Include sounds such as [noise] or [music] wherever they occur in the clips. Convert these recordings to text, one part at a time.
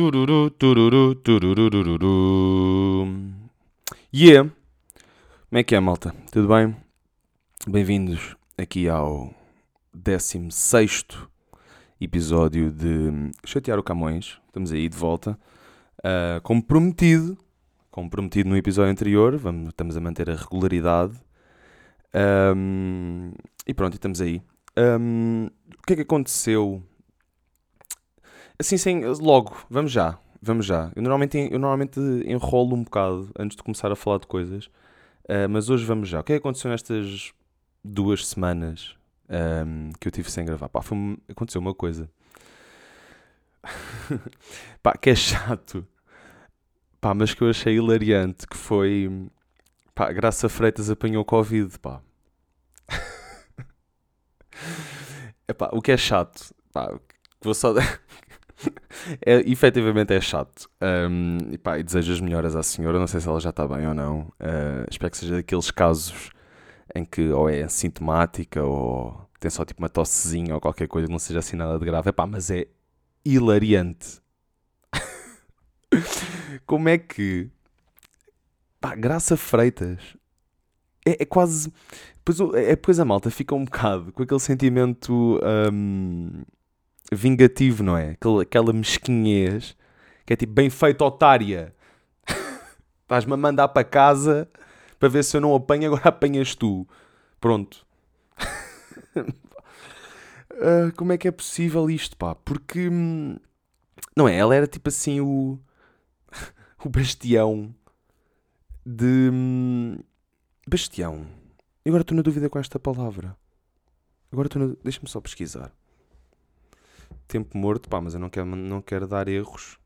Tururu, tururu, tururururu. Yeah! Como é que é, malta? Tudo bem? Bem-vindos aqui ao 16 episódio de Chatear o Camões. Estamos aí de volta. Uh, como prometido, como prometido no episódio anterior, vamos, estamos a manter a regularidade. Um, e pronto, estamos aí. Um, o que é que aconteceu Assim, logo, vamos já. Vamos já. Eu normalmente, eu normalmente enrolo um bocado antes de começar a falar de coisas. Uh, mas hoje vamos já. O que é que aconteceu nestas duas semanas um, que eu tive sem gravar? Pá, foi, aconteceu uma coisa. [laughs] pá, que é chato. Pá, mas que eu achei hilariante. Que foi... Pá, Graça Freitas apanhou Covid, pá. [laughs] Epá, o que é chato, pá, vou só, [laughs] [laughs] é, efetivamente é chato. Um, e, pá, e desejo as melhoras à senhora. Não sei se ela já está bem ou não. Uh, espero que seja daqueles casos em que ou é sintomática ou tem só tipo uma tossezinha ou qualquer coisa não seja assim nada de grave. Epá, mas é hilariante. [laughs] Como é que. Pá, Graça Freitas. É, é quase. Depois, é, depois a malta fica um bocado com aquele sentimento. Um, vingativo, não é? Aquela, aquela mesquinhez que é tipo bem feito, otária. [laughs] Estás-me a mandar para casa para ver se eu não apanho, agora apanhas tu. Pronto. uh, [laughs] como é que é possível isto, pá? Porque. Hum, não é? Ela era tipo assim o. [laughs] o bastião de. Hum, bastião. Agora estou na dúvida com esta palavra. Agora estou na. Deixa-me só pesquisar tempo morto, pá, mas eu não quero, não quero dar erros.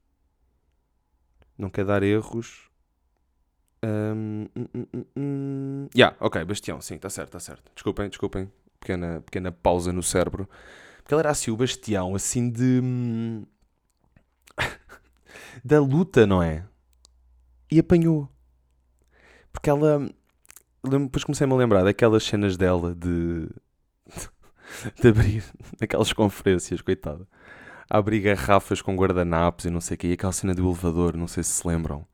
Não quero dar erros. Um, um, um, um. hum. Yeah, ok, Bastião, sim, está certo, está certo. Desculpem, desculpem. Pequena, pequena pausa no cérebro. Porque ele era assim o Bastião, assim de. Hum, [laughs] da luta, não é? E apanhou. Porque ela. Depois comecei-me a lembrar daquelas cenas dela de. [laughs] de abrir naquelas conferências, coitada. Abrir garrafas com guardanapos e não sei o que. E aquela cena do elevador, não sei se se lembram.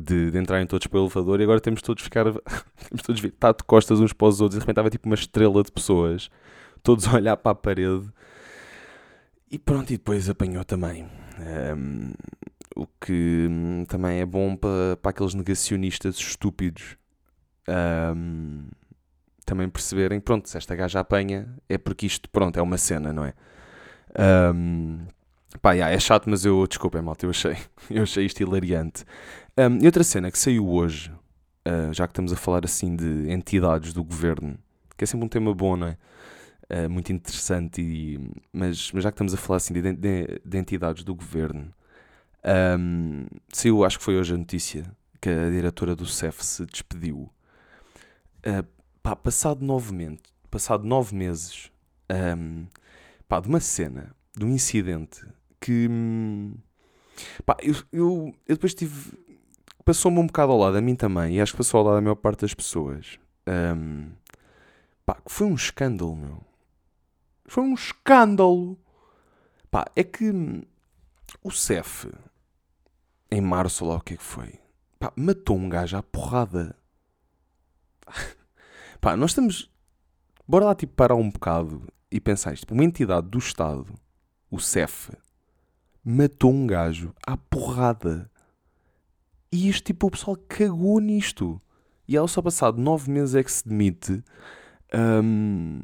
De, de entrarem todos para o elevador e agora temos todos ficar. [laughs] temos todos estar de costas uns para os outros. E de repente estava tipo uma estrela de pessoas, todos a olhar para a parede. E pronto, e depois apanhou também. Um, o que hum, também é bom para, para aqueles negacionistas estúpidos. Um, também perceberem, pronto, se esta gaja apanha, é porque isto, pronto, é uma cena, não é? Um, pá, yeah, é chato, mas eu, desculpem, malta, eu achei, [laughs] eu achei isto hilariante. Um, e outra cena que saiu hoje, uh, já que estamos a falar assim de entidades do governo, que é sempre um tema bom, não é? Uh, muito interessante, e, mas, mas já que estamos a falar assim de, de, de entidades do governo, um, saiu, acho que foi hoje a notícia, que a diretora do CEF se despediu. Uh, pá, passado nove, passado nove meses um, pá, de uma cena, de um incidente que hum, pá, eu, eu, eu depois tive. Passou-me um bocado ao lado, a mim também, e acho que passou ao lado da maior parte das pessoas. Um, pá, foi um escândalo, meu. Foi um escândalo. Pá, é que hum, o CEF, em março, lá o que é que foi? Pá, matou um gajo à porrada. [laughs] Pá, nós estamos. Bora lá tipo parar um bocado e pensar isto. Uma entidade do Estado, o CEF, matou um gajo à porrada. E isto tipo, o pessoal cagou nisto. E ela só passado nove meses é que se demite. Um,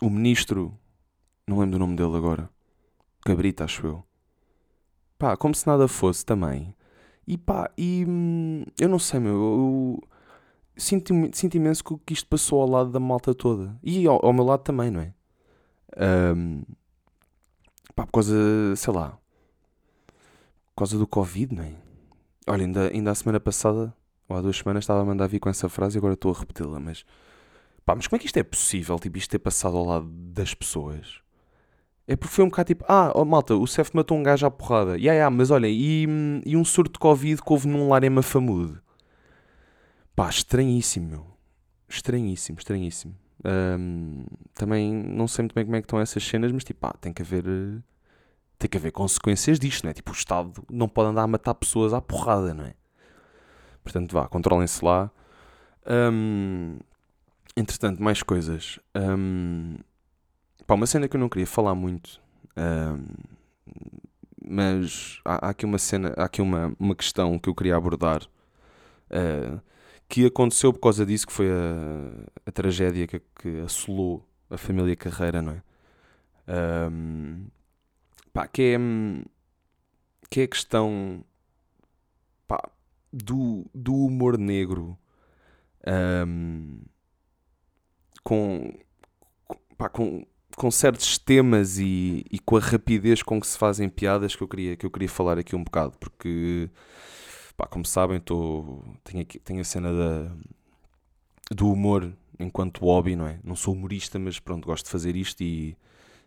o ministro, não lembro do nome dele agora. Cabrita, acho eu. Pá, como se nada fosse também. E pá, e hum, eu não sei, meu. Eu, sinto, sinto imenso que isto passou ao lado da malta toda. E ao, ao meu lado também, não é? Um, pá, por causa, sei lá, por causa do Covid, não é? Olha, ainda, ainda a semana passada, ou há duas semanas, estava a mandar vir com essa frase e agora estou a repeti-la, mas pá, mas como é que isto é possível, tipo, isto ter passado ao lado das pessoas? É porque foi um bocado tipo, ah, oh, malta, o CEF matou um gajo à porrada. E yeah, yeah, mas olha, e, e um surto de Covid que houve num lar em Mafamude. Pá, estranhíssimo, meu. Estranhíssimo, estranhíssimo. Um, também não sei muito bem como é que estão essas cenas, mas tipo, pá, tem que haver. tem que haver consequências disto, não é? Tipo, o Estado não pode andar a matar pessoas à porrada, não é? Portanto, vá, controlem-se lá. Um, entretanto, mais coisas. Um, pá, uma cena que eu não queria falar muito, um, mas há, há, aqui uma cena, há aqui uma, uma questão que eu queria abordar. Uh, que aconteceu por causa disso, que foi a, a tragédia que, que assolou a família Carreira, não é? Um, pá, que é que é a questão pá, do, do humor negro um, com, pá, com, com certos temas e, e com a rapidez com que se fazem piadas que eu queria, que eu queria falar aqui um bocado, porque pá, como sabem, tô, tenho, aqui, tenho a cena da, do humor enquanto hobby, não é? Não sou humorista, mas pronto, gosto de fazer isto e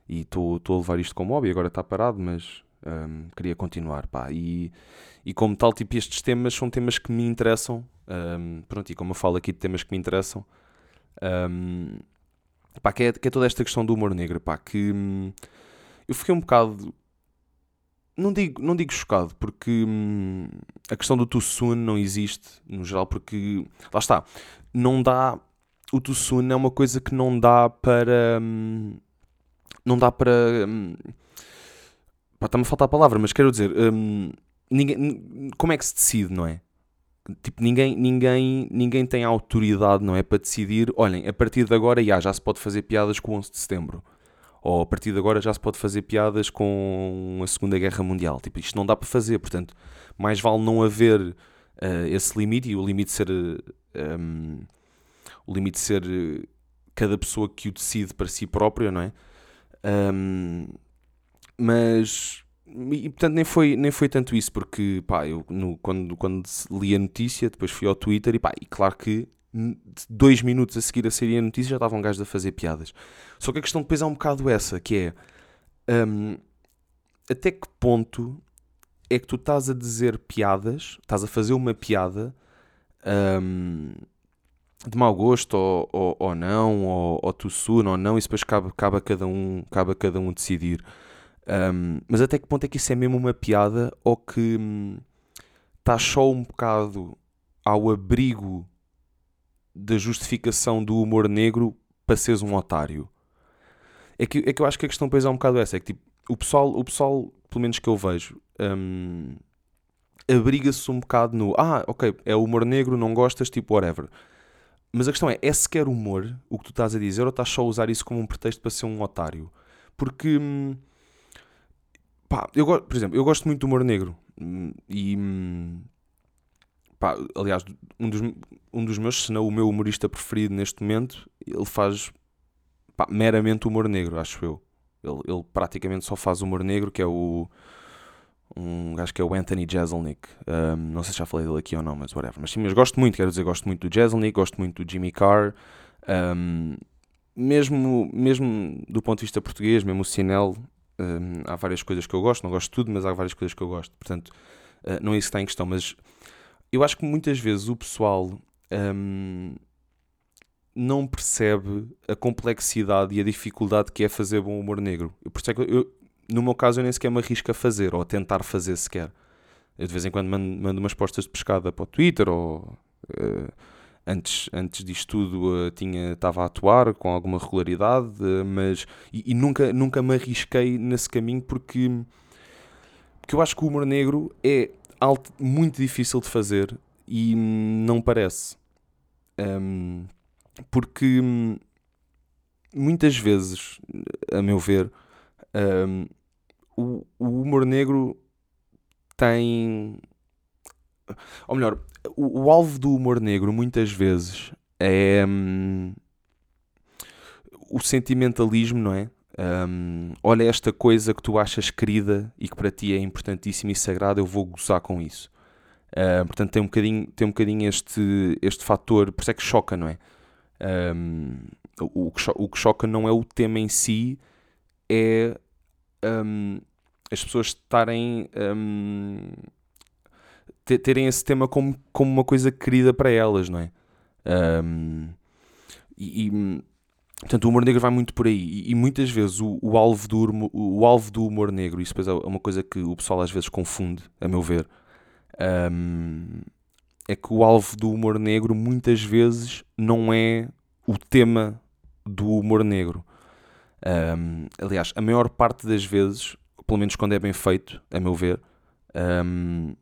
estou a levar isto como hobby. Agora está parado, mas um, queria continuar, pá. E, e como tal, tipo, estes temas são temas que me interessam. Um, pronto, e como eu falo aqui de temas que me interessam, um, pá, que é, que é toda esta questão do humor negro, pá, que hum, eu fiquei um bocado não digo, não digo chocado, porque hum, a questão do too soon não existe, no geral, porque lá está, não dá. O too soon é uma coisa que não dá para. Hum, não dá para. Hum, está-me a faltar a palavra, mas quero dizer, hum, ninguém, como é que se decide, não é? Tipo, ninguém, ninguém, ninguém tem autoridade, não é? Para decidir, olhem, a partir de agora já, já se pode fazer piadas com o 11 de setembro ou a partir de agora já se pode fazer piadas com a Segunda Guerra Mundial. Tipo, isto não dá para fazer, portanto, mais vale não haver uh, esse limite e o limite ser. Um, ehm, o limite ser cada pessoa que o decide para si própria, não é? Um, ehm, mas. E portanto nem foi, nem foi tanto isso, porque pá, eu no, quando, quando li a notícia, depois fui ao Twitter e pá, e claro que dois minutos a seguir a sair a notícia já estavam gajos a fazer piadas. Só que a questão depois é um bocado essa, que é um, até que ponto é que tu estás a dizer piadas, estás a fazer uma piada um, de mau gosto ou, ou, ou não, ou, ou tu suno ou não, e depois cabe, cabe, a cada um, cabe a cada um decidir. Um, mas até que ponto é que isso é mesmo uma piada ou que hum, estás só um bocado ao abrigo da justificação do humor negro para seres um otário. É que, é que eu acho que a questão depois é um bocado essa. É que tipo, o pessoal, o pessoal pelo menos que eu vejo, um, abriga-se um bocado no ah, ok, é humor negro, não gostas, tipo whatever. Mas a questão é, é sequer humor o que tu estás a dizer ou estás só a usar isso como um pretexto para ser um otário? Porque, hum, pá, eu, por exemplo, eu gosto muito do humor negro hum, e, hum, pá, aliás, um dos, um dos meus, se não o meu humorista preferido neste momento, ele faz pá, meramente humor negro, acho eu. Ele, ele, praticamente só faz humor negro, que é o. Um gajo que é o Anthony Jeselnik. Um, não sei se já falei dele aqui ou não, mas whatever. Mas sim, mas gosto muito, quero dizer, gosto muito do Jeselnik, gosto muito do Jimmy Carr. Um, mesmo, mesmo do ponto de vista português, mesmo o Sinel, um, há várias coisas que eu gosto, não gosto de tudo, mas há várias coisas que eu gosto. Portanto, uh, não é isso que está em questão, mas eu acho que muitas vezes o pessoal um, não percebe a complexidade e a dificuldade que é fazer bom humor negro. Eu, por isso é que eu, no meu caso, eu nem sequer me arrisco a fazer ou a tentar fazer sequer. Eu de vez em quando mando, mando umas postas de pescada para o Twitter ou. Uh, antes, antes disto tudo uh, tinha, estava a atuar com alguma regularidade, uh, mas e, e, nunca, nunca me arrisquei nesse caminho porque, porque eu acho que o humor negro é algo muito difícil de fazer e não parece. Um, porque muitas vezes, a meu ver, um, o, o, humor negro tem. Ou melhor, o, o, alvo do humor negro muitas vezes é um, o sentimentalismo, não é? Um, olha esta coisa que tu achas querida e que para ti é importantíssima e sagrada, eu vou gozar com isso. Uh, portanto, tem um bocadinho, tem um bocadinho este, este fator, por isso é que choca, não é? Um, o, que o que choca não é o tema em si, é um, as pessoas estarem. terem esse tema como, como uma coisa querida para elas, não é? e, e Portanto, o humor negro vai muito por aí. E, e muitas vezes o, o, alvo do, humor, o alvo do humor negro, isso depois é uma coisa que o pessoal às vezes confunde, a meu ver, um, é que o alvo do humor negro muitas vezes não é o tema do humor negro. Um, aliás, a maior parte das vezes, pelo menos quando é bem feito, a meu ver, um,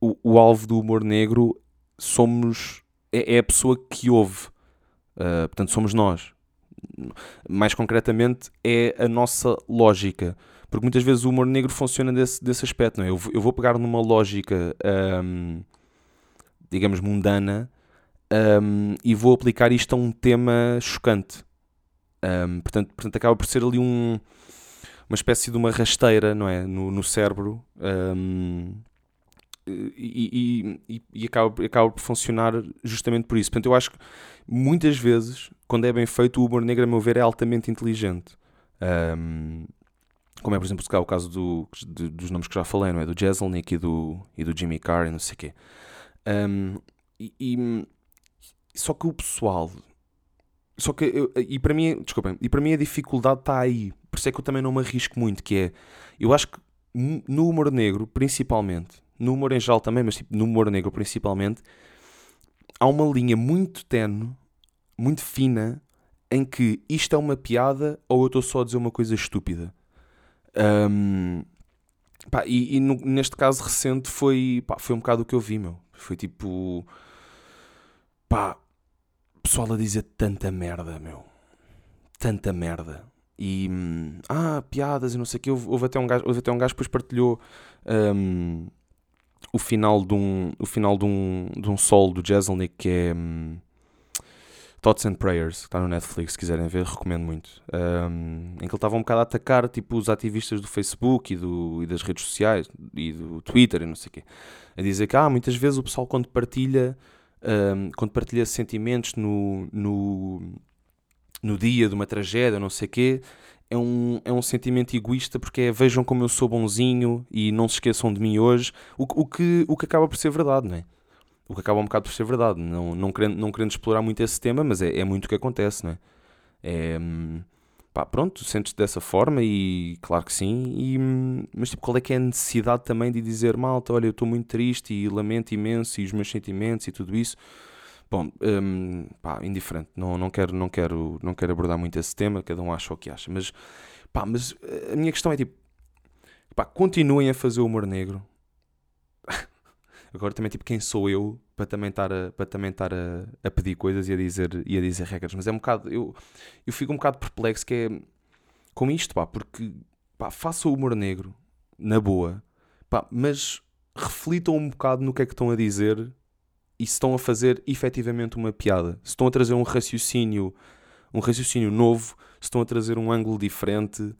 o, o, alvo do humor negro somos é, é a pessoa que ouve. Uh, portanto, somos nós. Mais concretamente, é a nossa lógica. Porque muitas vezes o humor negro funciona desse, desse aspecto. Não é? eu, eu vou pegar numa lógica, um, digamos, mundana um, e vou aplicar isto a um tema chocante. Um, portanto, portanto, acaba por ser ali um, uma espécie de uma rasteira, não é? No, no cérebro. Um, e, e, e, acaba, acaba por funcionar justamente por isso. Portanto, eu acho que muitas vezes, quando é bem feito, o humor negro, a meu ver, é altamente inteligente. Um, como é, por exemplo, o caso do, de, dos nomes que já falei, não é? Do Jezelnik e do, e do Jimmy Carr e não sei o quê. Um, e, e, só que o pessoal. Só que. Eu, e para mim. Desculpem. E para mim a dificuldade está aí. Por isso é que eu também não me arrisco muito. Que é. Eu acho que no humor negro, principalmente. No humor em geral também, mas tipo, no humor negro principalmente. Há uma linha muito tenue, muito fina, em que isto é uma piada ou eu estou só a dizer uma coisa estúpida. Um, pá, e, e no, neste caso recente foi, pá, foi um bocado o que eu vi, meu. Foi tipo. Pá, pessoal a dizer tanta merda, meu. Tanta merda. E. Hum, ah, piadas e não sei o que. Houve, houve, até um gajo, houve até um que depois partilhou. Um, o final de um, o final de um, de um solo do Jezelnik que é um, Thoughts and Prayers, que está no Netflix, se quiserem ver, recomendo muito. Um, em que ele estava um bocado a atacar tipo, os ativistas do Facebook e, do, e das redes sociais e do Twitter e não sei o quê. A dizer que ah, muitas vezes o pessoal quando partilha um, quando partilha sentimentos no, no, no dia de uma tragédia, não sei o quê, é um, é um sentimento egoísta porque é vejam como eu sou bonzinho e não se esqueçam de mim hoje, o, o, que, o que acaba por ser verdade, não é? O que acaba um bocado por ser verdade, não, não, querendo, não querendo explorar muito esse tema, mas é, é muito o que acontece, não é? É, hum, pá, pronto, sentes-te dessa forma e claro que sim, e, mas tipo, qual é que é a necessidade também de dizer, malta, olha, eu estou muito triste e lamento imenso e os meus sentimentos e tudo isso. Bom, um, pá, indiferente, não, não, quero, não, quero, não quero abordar muito esse tema, cada um acha o que acha, mas, pá, mas a minha questão é tipo, pá, continuem a fazer humor negro. [laughs] Agora também, tipo, quem sou eu para também estar a, para também estar a, a, pedir coisas e a, dizer, e a dizer regras, mas é um bocado, eu, eu fico um bocado perplexo que é com isto, pá, porque pá, façam o humor negro, na boa, pá, mas reflitam um bocado no que é que estão a dizer e se estão a fazer efetivamente uma piada, se estão a trazer um raciocínio, um raciocínio novo, se estão a trazer um ângulo diferente,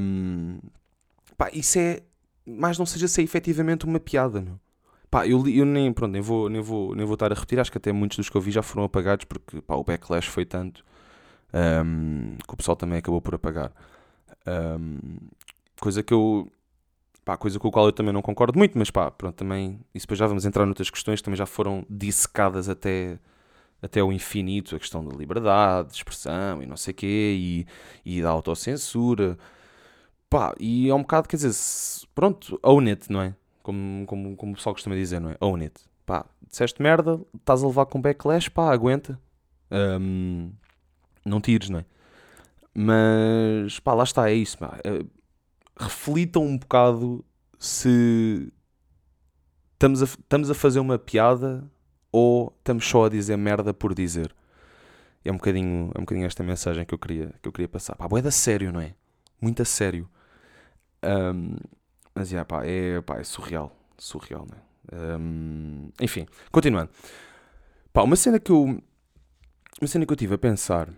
um, pá, isso é, mais não seja ser efetivamente uma piada, meu. Pá, eu, eu nem, pronto, nem, vou, nem, vou, nem vou estar a repetir, acho que até muitos dos que eu vi já foram apagados porque pá, o backlash foi tanto um, que o pessoal também acabou por apagar. Um, coisa que eu. Pá, coisa com a qual eu também não concordo muito, mas pá, pronto, também. E depois já vamos entrar noutras questões que também já foram dissecadas até, até o infinito a questão da liberdade, de expressão e não sei o quê, e, e da autocensura. Pá, e é um bocado, quer dizer, pronto, own it, não é? como, como, como o pessoal costuma dizer, não é? Own it. Pá, disseste merda, estás a levar com backlash, pá, aguenta. Um, não tires, não é? Mas, pá, lá está, é isso. Pá. Uh, reflitam um bocado se estamos a, estamos a fazer uma piada ou estamos só a dizer merda por dizer. É um bocadinho, é um bocadinho esta mensagem que eu queria, que eu queria passar. Pá, é da sério, não é? Muito a sério. Um, mas yeah, pá, é, pá, é surreal. Surreal, né? Um, enfim, continuando. Pá, uma cena que eu. Uma cena que eu tive a pensar.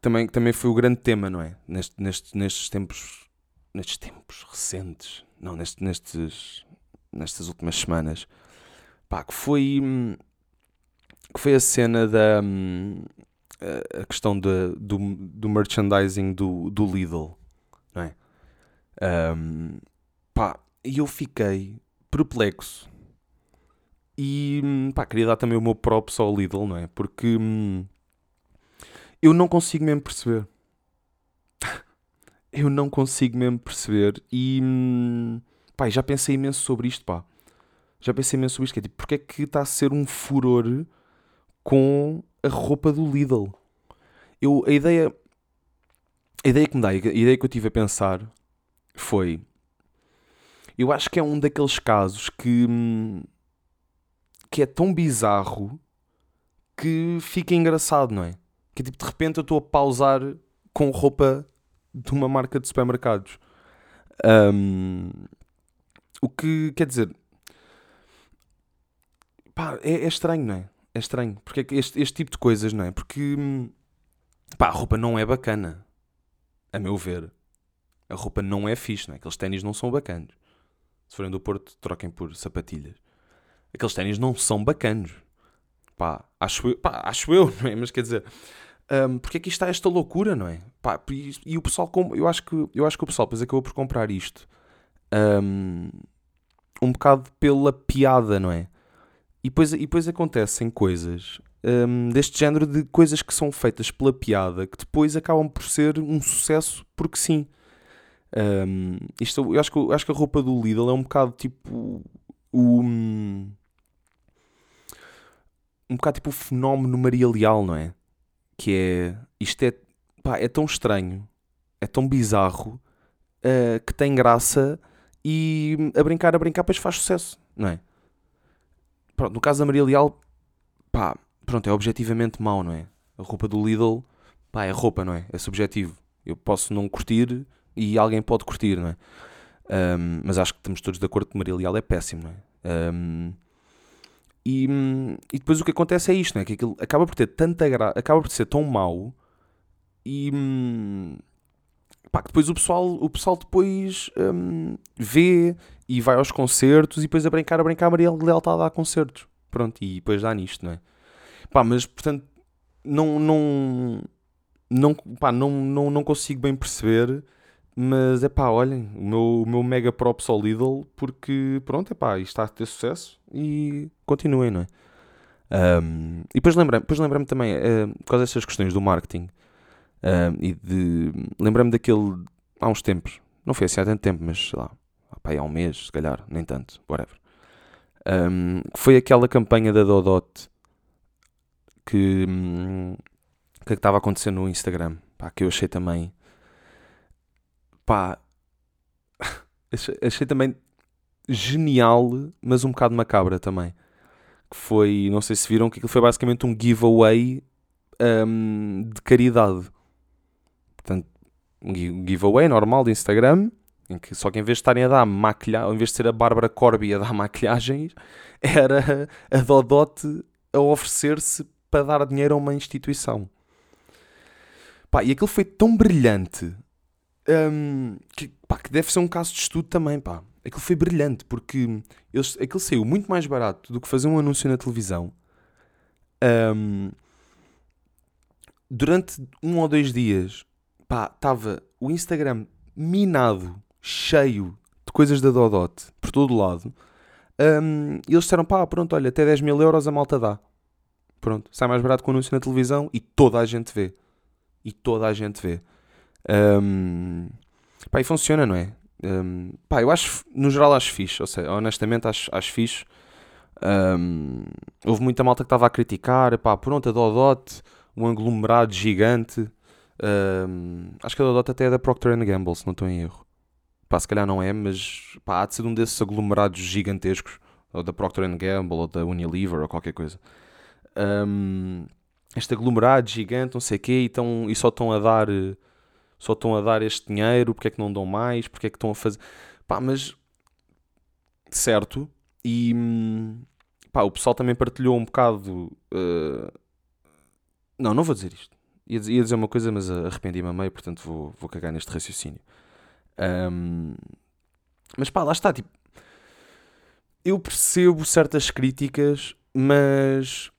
Que também, que também foi o grande tema, não é? Neste, neste, nestes tempos. Nestes tempos recentes. Não, neste, nestes. Nestas últimas semanas. Pá, que foi. Que foi a cena da. A questão de, do, do merchandising do, do Lidl, não é? Um, pá, e eu fiquei perplexo. E pá, queria dar também o meu próprio ao Lidl, não é? Porque hum, Eu não consigo mesmo perceber. [laughs] eu não consigo mesmo perceber. E hum, pá, já pensei imenso sobre isto, pá. Já pensei imenso sobre isto. Que é tipo, porque é que está a ser um furor com a roupa do Lidl? Eu, a ideia. A ideia que me dá, a ideia que eu tive a pensar foi. Eu acho que é um daqueles casos que. Hum, que é tão bizarro que fica engraçado, não é? Que tipo, de repente eu estou a pausar com roupa de uma marca de supermercados. Um, o que quer dizer. Pá, é, é, estranho, não é? É estranho. Porque é este, este tipo de coisas, não é? Porque. Pá, a roupa não é bacana. A meu ver. A roupa não é fixe, não é? Aqueles ténis não são bacanos. Se forem do Porto, troquem por sapatilhas. Aqueles ténis não são bacanos. Pá, acho eu, pá, acho eu, [laughs] não é? Mas quer dizer, um, porque é que isto está esta loucura, não é? Pá, e, e, o pessoal, eu acho, que, eu acho que o pessoal depois acabou por comprar isto um, um bocado pela piada, não é? E depois, e depois acontecem coisas um, deste género de coisas que são feitas pela piada que depois acabam por ser um sucesso porque sim. Um, isto, eu acho que, eu acho que a roupa do Lidl é um bocado tipo o. Um, um bocado tipo o fenómeno Maria Leal, não é? Que é. Isto é. Pá, é tão estranho, é tão bizarro, uh, que tem graça e a brincar, a brincar, depois faz sucesso, não é? Pronto, no caso da Maria Leal, pá, pronto, é objetivamente mau, não é? A roupa do Lidl, pá, é roupa, não é? É subjetivo. Eu posso não curtir e alguém pode curtir, não é? Um, mas acho que estamos todos de acordo que Maria Leal é péssimo, não é? Um, e, e depois o que acontece é isto, não é? Que aquilo acaba por ter tanta graça, acaba por ser tão mau e pá, depois o pessoal, o pessoal depois um, vê e vai aos concertos e depois a brincar, a brincar, a Maria Leal está a dar concertos. Pronto, e depois dá nisto, não é? Pá, mas portanto, não, não, não, pá, não, não, não consigo bem perceber mas é pá, olhem, o meu, o meu mega props ao Lidl, porque pronto, é pá, isto está a ter sucesso e continuem, não é? Um, e depois lembrei-me lembrei também, uh, por causa dessas questões do marketing, uh, e de. Lembrei-me daquele. há uns tempos, não foi assim há tanto tempo, mas sei lá, pá, há um mês, se calhar, nem tanto, whatever. Um, foi aquela campanha da Dodot que, hum, que estava acontecendo no Instagram, pá, que eu achei também pá, achei, achei também genial, mas um bocado macabra também. Que foi, não sei se viram, que aquilo foi basicamente um giveaway um, de caridade. Portanto, um giveaway normal de Instagram, em que só que em vez de estarem a dar maquilhagem, em vez de ser a Bárbara Corby a dar [laughs] maquilhagens, era a Dodote a oferecer-se para dar dinheiro a uma instituição. Pá, e aquilo foi tão brilhante um, que, pá, que deve ser um caso de estudo também, pá. Aquilo foi brilhante, porque eles, aquilo saiu muito mais barato do que fazer um anúncio na televisão. Um, durante um ou dois dias, pá, estava o Instagram minado, cheio de coisas da Dodot, por todo lado. Um, e eles disseram, pá, pronto, olha, até 10 mil euros a malta dá. Pronto, sai mais barato com o anúncio na televisão e toda a gente vê. E toda a gente vê. Um, pá, e funciona, não é? Um, pá, eu acho, no geral, acho fixe. Ou seja, honestamente, acho, acho fixe. Um, houve muita malta que estava a criticar. Pá, pronto, a Dodot, um aglomerado gigante. Um, acho que a Dodot até é da Procter Gamble, se não estou em erro. Pá, se calhar não é, mas pá, há de ser um desses aglomerados gigantescos. Ou da Procter Gamble, ou da Unilever, ou qualquer coisa. Um, este aglomerado gigante, não sei o quê, e, tão, e só estão a dar só estão a dar este dinheiro, porque é que não dão mais, porque é que estão a fazer. Pá, mas. Certo. E. Pá, o pessoal também partilhou um bocado. Uh... Não, não vou dizer isto. Ia dizer, uma coisa, mas arrependi-me a meio, portanto vou, vou cagar neste raciocínio. Um... Mas pá, lá está. Tipo, eu percebo certas críticas, mas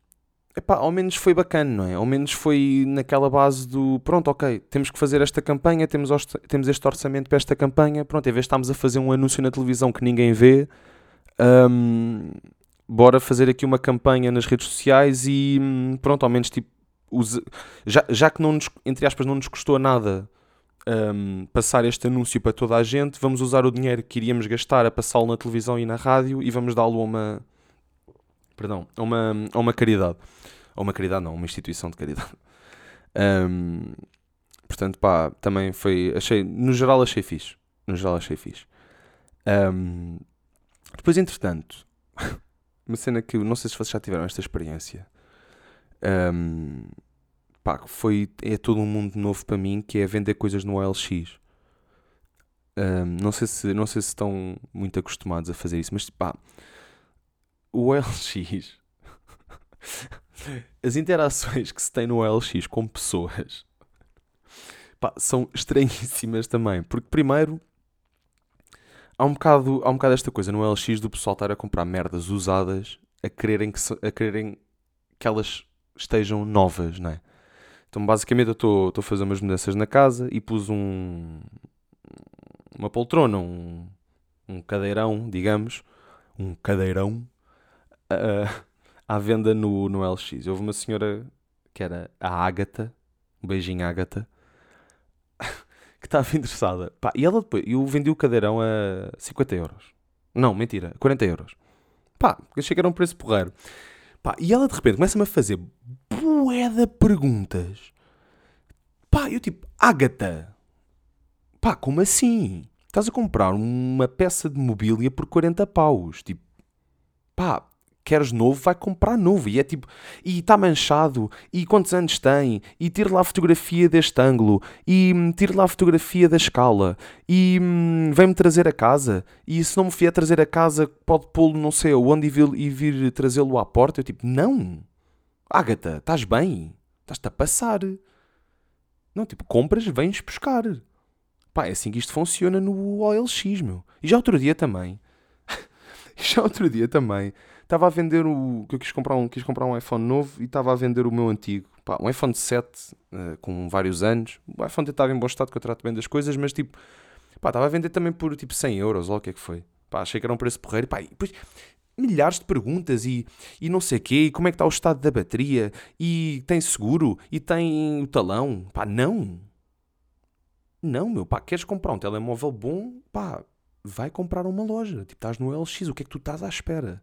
epá, ao menos foi bacana, não é? Ao menos foi naquela base do pronto, ok, temos que fazer esta campanha, temos, temos este orçamento para esta campanha, pronto, em vez de estarmos a fazer um anúncio na televisão que ninguém vê, um, bora fazer aqui uma campanha nas redes sociais e hum, pronto, ao menos tipo, já, já que não nos, entre aspas, não nos custou nada um, passar este anúncio para toda a gente, vamos usar o dinheiro que iríamos gastar a passá-lo na televisão e na rádio e vamos dá-lo a uma, perdão, a uma, a uma caridade. A uma caridade não, uma instituição de caridade. Um, portanto, pá, também foi, achei, no geral achei fixe. No geral achei fixe. Um, depois, entretanto, [laughs] uma cena que não sei se vocês já tiveram esta experiência. Um, pá, foi, é todo um mundo novo para mim que é vender coisas no OLX. Um, não, sei se, não sei se estão muito acostumados a fazer isso, mas pá, o OLX, as interações que se tem no OLX com pessoas pá, são estranhíssimas também. Porque, primeiro, há um, bocado, há um bocado esta coisa no OLX do pessoal estar a comprar merdas usadas a quererem que, a quererem que elas estejam novas, não é? Então, basicamente, eu estou a fazer umas mudanças na casa e pus um. uma poltrona, um, um cadeirão, digamos. Um cadeirão. Ah, à venda no, no LX. Houve uma senhora que era a Ágata. Um beijinho, Ágata. [laughs] que estava interessada. Pá, e ela depois. Eu vendi o cadeirão a 50 euros. Não, mentira, 40 euros. Pá, achei que era um preço porreiro. Pá, e ela de repente começa-me a fazer bué de perguntas. Pá, eu tipo, Ágata. Pá, como assim? Estás a comprar uma peça de mobília por 40 paus. Tipo, pá, queres novo, vai comprar novo. E é tipo, e está manchado, e quantos anos tem, e tire lá a fotografia deste ângulo, e hum, tire lá a fotografia da escala, e hum, vem-me trazer a casa, e se não me vier trazer a casa, pode pô-lo não sei onde e vir, vir trazê-lo à porta. Eu tipo, não, Ágata, estás bem? Estás-te a passar. Não, tipo, compras, vens buscar. Pá, é assim que isto funciona no OLX, meu. E já outro dia também. [laughs] já outro dia também. Estava a vender o. que eu quis comprar um, quis comprar um iPhone novo e estava a vender o meu antigo. Pá, um iPhone 7 eh, com vários anos. O iPhone estava em bom estado que eu trato bem das coisas, mas tipo. Pá, estava a vender também por tipo 100 euros, ou o que é que foi. Pá, achei que era um preço porreiro. Pá, e depois milhares de perguntas e, e não sei quê, e como é que está o estado da bateria, e tem seguro, e tem o talão. Pá, não. Não, meu, pá, queres comprar um telemóvel bom, pá, vai comprar uma loja. Tipo, estás no LX, o que é que tu estás à espera?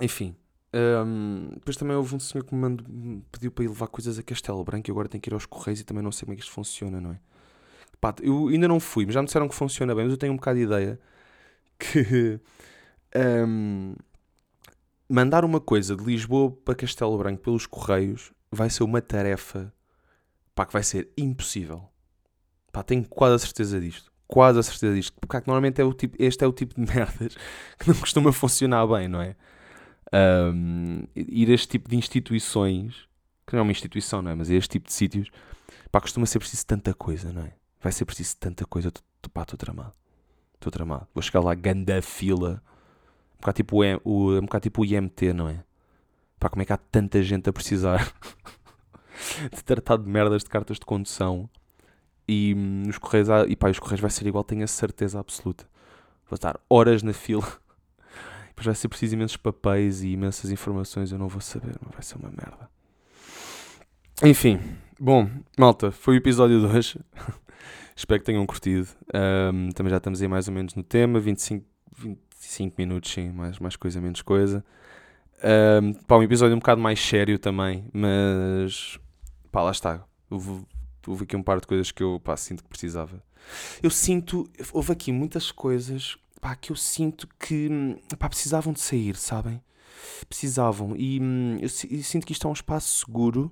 Enfim. hum, depois também houve um senhor que me, mandou, pediu para ir levar coisas a Castelo Branco e agora tenho que ir aos Correios e também não sei como é que isto funciona, não é? Pá, eu ainda não fui, mas já me disseram que funciona bem, mas eu tenho um bocado de ideia que hum, mandar uma coisa de Lisboa para Castelo Branco pelos Correios vai ser uma tarefa pá, que vai ser impossível. Pá, tenho quase a certeza disto. Quase a certeza disto. Porque que normalmente é o tipo, este é o tipo de [laughs] merdas que não costuma funcionar bem, não é? Hum, ir a este tipo de instituições, que não é uma instituição, não é? Mas a este tipo de sítios, pá, costuma ser preciso tanta coisa, não é? Vai ser preciso tanta coisa. Pá, estou tramado. Estou tramado. Vou chegar lá, ganda fila. Um bocado tipo o, o, um bocado tipo o IMT, não é? Pá, como é que há tanta gente a precisar [laughs] de tratar de merdas de cartas de condução e hum, os correios, e pá, os correios vai ser igual, tenho a certeza absoluta. Vou estar horas na fila. Depois vai ser preciso imensos papéis e imensas informações, eu não vou saber, mas vai ser uma merda. Enfim, bom, malta, foi o episódio de hoje. [laughs] Espero que tenham curtido. Ahm, também já estamos aí mais ou menos no tema, 25, 25 minutos, sim, mais, mais coisa, menos coisa. Um, pá, um episódio um bocado mais sério também, mas pá, lá está. Houve, houve aqui um par de coisas que eu pá, sinto que precisava. Eu sinto, houve aqui muitas coisas pá, que eu sinto que hum, pá, precisavam de sair, sabem? Precisavam. E hum, eu, eu sinto que isto é um espaço seguro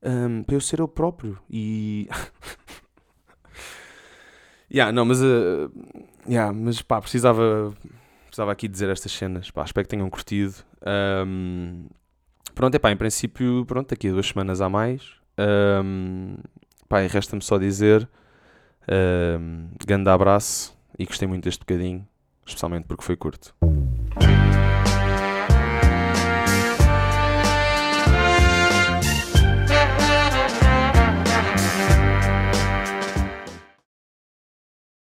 hum, para eu ser eu próprio. E. [laughs] yeah, não, mas. Uh, yeah, mas pá, precisava. Precisava aqui dizer estas cenas. Pá, espero que tenham curtido. Um, pronto, é pá, em princípio, pronto, daqui a duas semanas a mais. Um, pá, e resta-me só dizer. Um, grande abraço e gostei muito deste bocadinho, especialmente porque foi curto.